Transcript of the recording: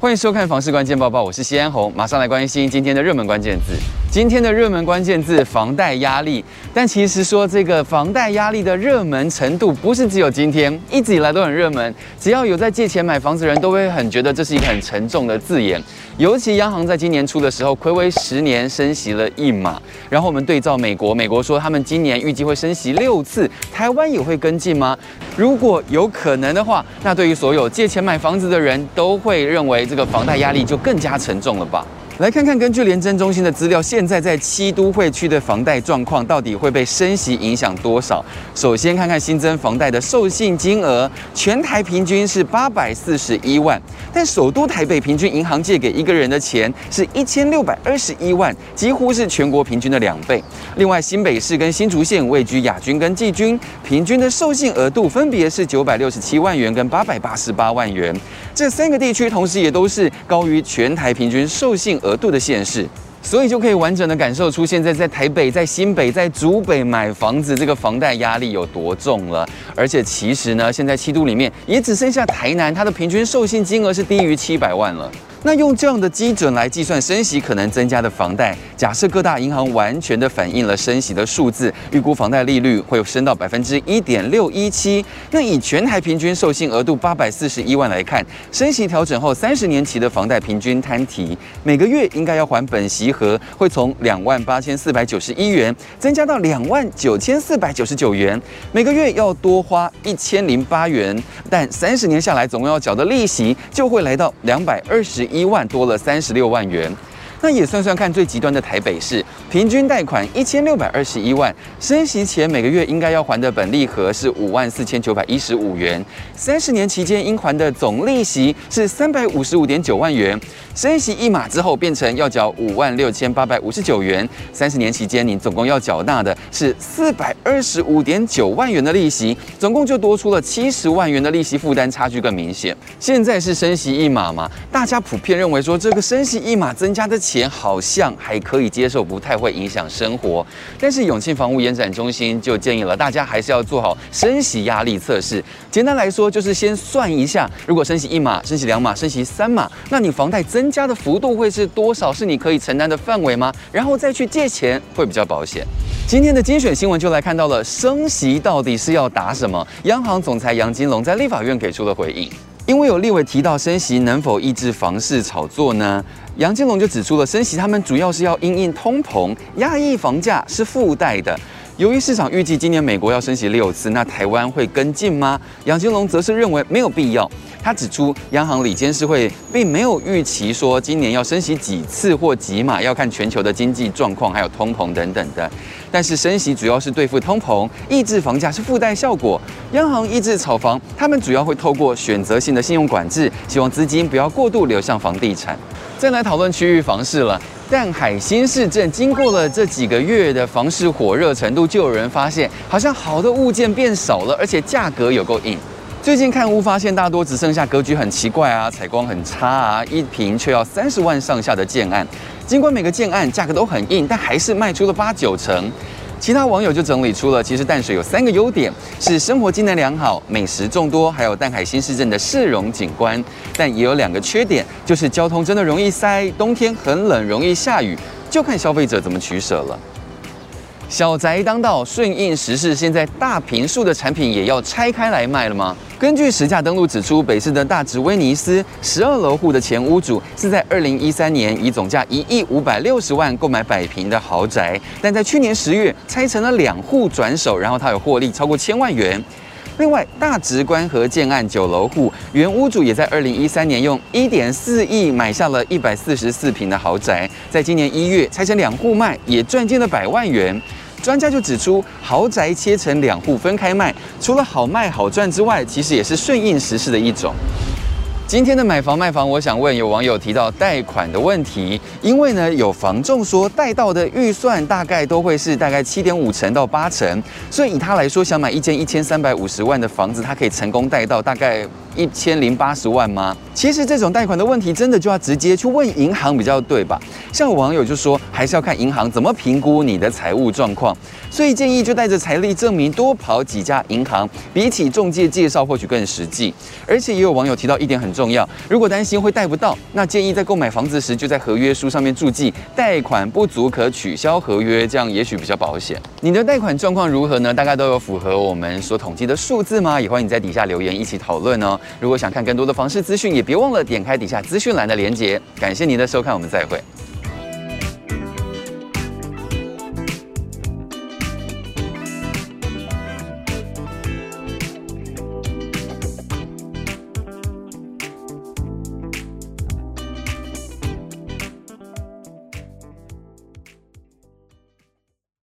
欢迎收看《房市关键报报》，我是西安红，马上来关心今天的热门关键字。今天的热门关键字：房贷压力。但其实说这个房贷压力的热门程度，不是只有今天，一直以来都很热门。只要有在借钱买房子的人，都会很觉得这是一个很沉重的字眼。尤其央行在今年初的时候，睽违十年升息了一码。然后我们对照美国，美国说他们今年预计会升息六次，台湾也会跟进吗？如果有可能的话，那对于所有借钱买房子的人都会认为。这个房贷压力就更加沉重了吧？来看看，根据联征中心的资料，现在在七都会区的房贷状况到底会被升息影响多少？首先看看新增房贷的授信金额，全台平均是八百四十一万，但首都台北平均银行借给一个人的钱是一千六百二十一万，几乎是全国平均的两倍。另外，新北市跟新竹县位居亚军跟季军，平均的授信额度分别是九百六十七万元跟八百八十八万元。这三个地区同时也都是高于全台平均授信额额度的县市，所以就可以完整的感受出现在在台北、在新北、在竹北买房子这个房贷压力有多重了。而且其实呢，现在七都里面也只剩下台南，它的平均授信金额是低于七百万了。那用这样的基准来计算升息可能增加的房贷，假设各大银行完全的反映了升息的数字，预估房贷利率会升到百分之一点六一七。那以全台平均授信额度八百四十一万来看，升息调整后三十年期的房贷平均摊提，每个月应该要还本息和会从两万八千四百九十一元增加到两万九千四百九十九元，每个月要多花一千零八元，但三十年下来总共要缴的利息就会来到两百二十。一万多了三十六万元。那也算算看，最极端的台北市，平均贷款一千六百二十一万，升息前每个月应该要还的本利和是五万四千九百一十五元，三十年期间应还的总利息是三百五十五点九万元，升息一码之后变成要缴五万六千八百五十九元，三十年期间你总共要缴纳的是四百二十五点九万元的利息，总共就多出了七十万元的利息负担，差距更明显。现在是升息一码嘛，大家普遍认为说这个升息一码增加的。钱好像还可以接受，不太会影响生活。但是永庆房屋延展中心就建议了，大家还是要做好升息压力测试。简单来说，就是先算一下，如果升息一码、升息两码、升息三码，那你房贷增增加的幅度会是多少？是你可以承担的范围吗？然后再去借钱会比较保险。今天的精选新闻就来看到了，升息到底是要打什么？央行总裁杨金龙在立法院给出了回应。因为有立委提到升息能否抑制房市炒作呢？杨金龙就指出了，升息他们主要是要因应通膨，压抑房价是附带的。由于市场预计今年美国要升息六次，那台湾会跟进吗？杨金龙则是认为没有必要。他指出，央行理监事会并没有预期说今年要升息几次或几码，要看全球的经济状况还有通膨等等的。但是升息主要是对付通膨，抑制房价是附带效果。央行抑制炒房，他们主要会透过选择性的信用管制，希望资金不要过度流向房地产。再来讨论区域房市了。淡海新市镇经过了这几个月的房市火热程度，就有人发现好像好的物件变少了，而且价格有够硬。最近看屋发现大多只剩下格局很奇怪啊、采光很差啊、一平却要三十万上下的建案。尽管每个建案价格都很硬，但还是卖出了八九成。其他网友就整理出了，其实淡水有三个优点：是生活机能良好、美食众多，还有淡海新市镇的市容景观。但也有两个缺点，就是交通真的容易塞，冬天很冷，容易下雨，就看消费者怎么取舍了。小宅当道，顺应时势，现在大平数的产品也要拆开来卖了吗？根据实价登录指出，北市的大直威尼斯十二楼户的前屋主是在二零一三年以总价一亿五百六十万购买百平的豪宅，但在去年十月拆成了两户转手，然后他有获利超过千万元。另外，大直观河建案九楼户原屋主也在二零一三年用一点四亿买下了一百四十四平的豪宅，在今年一月拆成两户卖，也赚进了百万元。专家就指出，豪宅切成两户分开卖，除了好卖好赚之外，其实也是顺应时势的一种。今天的买房卖房，我想问有网友提到贷款的问题，因为呢有房仲说贷到的预算大概都会是大概七点五成到八成，所以以他来说，想买一间一千三百五十万的房子，他可以成功贷到大概一千零八十万吗？其实这种贷款的问题，真的就要直接去问银行比较对吧？像有网友就说，还是要看银行怎么评估你的财务状况，所以建议就带着财力证明多跑几家银行，比起中介介绍或许更实际。而且也有网友提到一点很重。重要。如果担心会贷不到，那建议在购买房子时就在合约书上面注记贷款不足可取消合约，这样也许比较保险。你的贷款状况如何呢？大概都有符合我们所统计的数字吗？也欢迎你在底下留言一起讨论哦。如果想看更多的房事资讯，也别忘了点开底下资讯栏的链接。感谢您的收看，我们再会。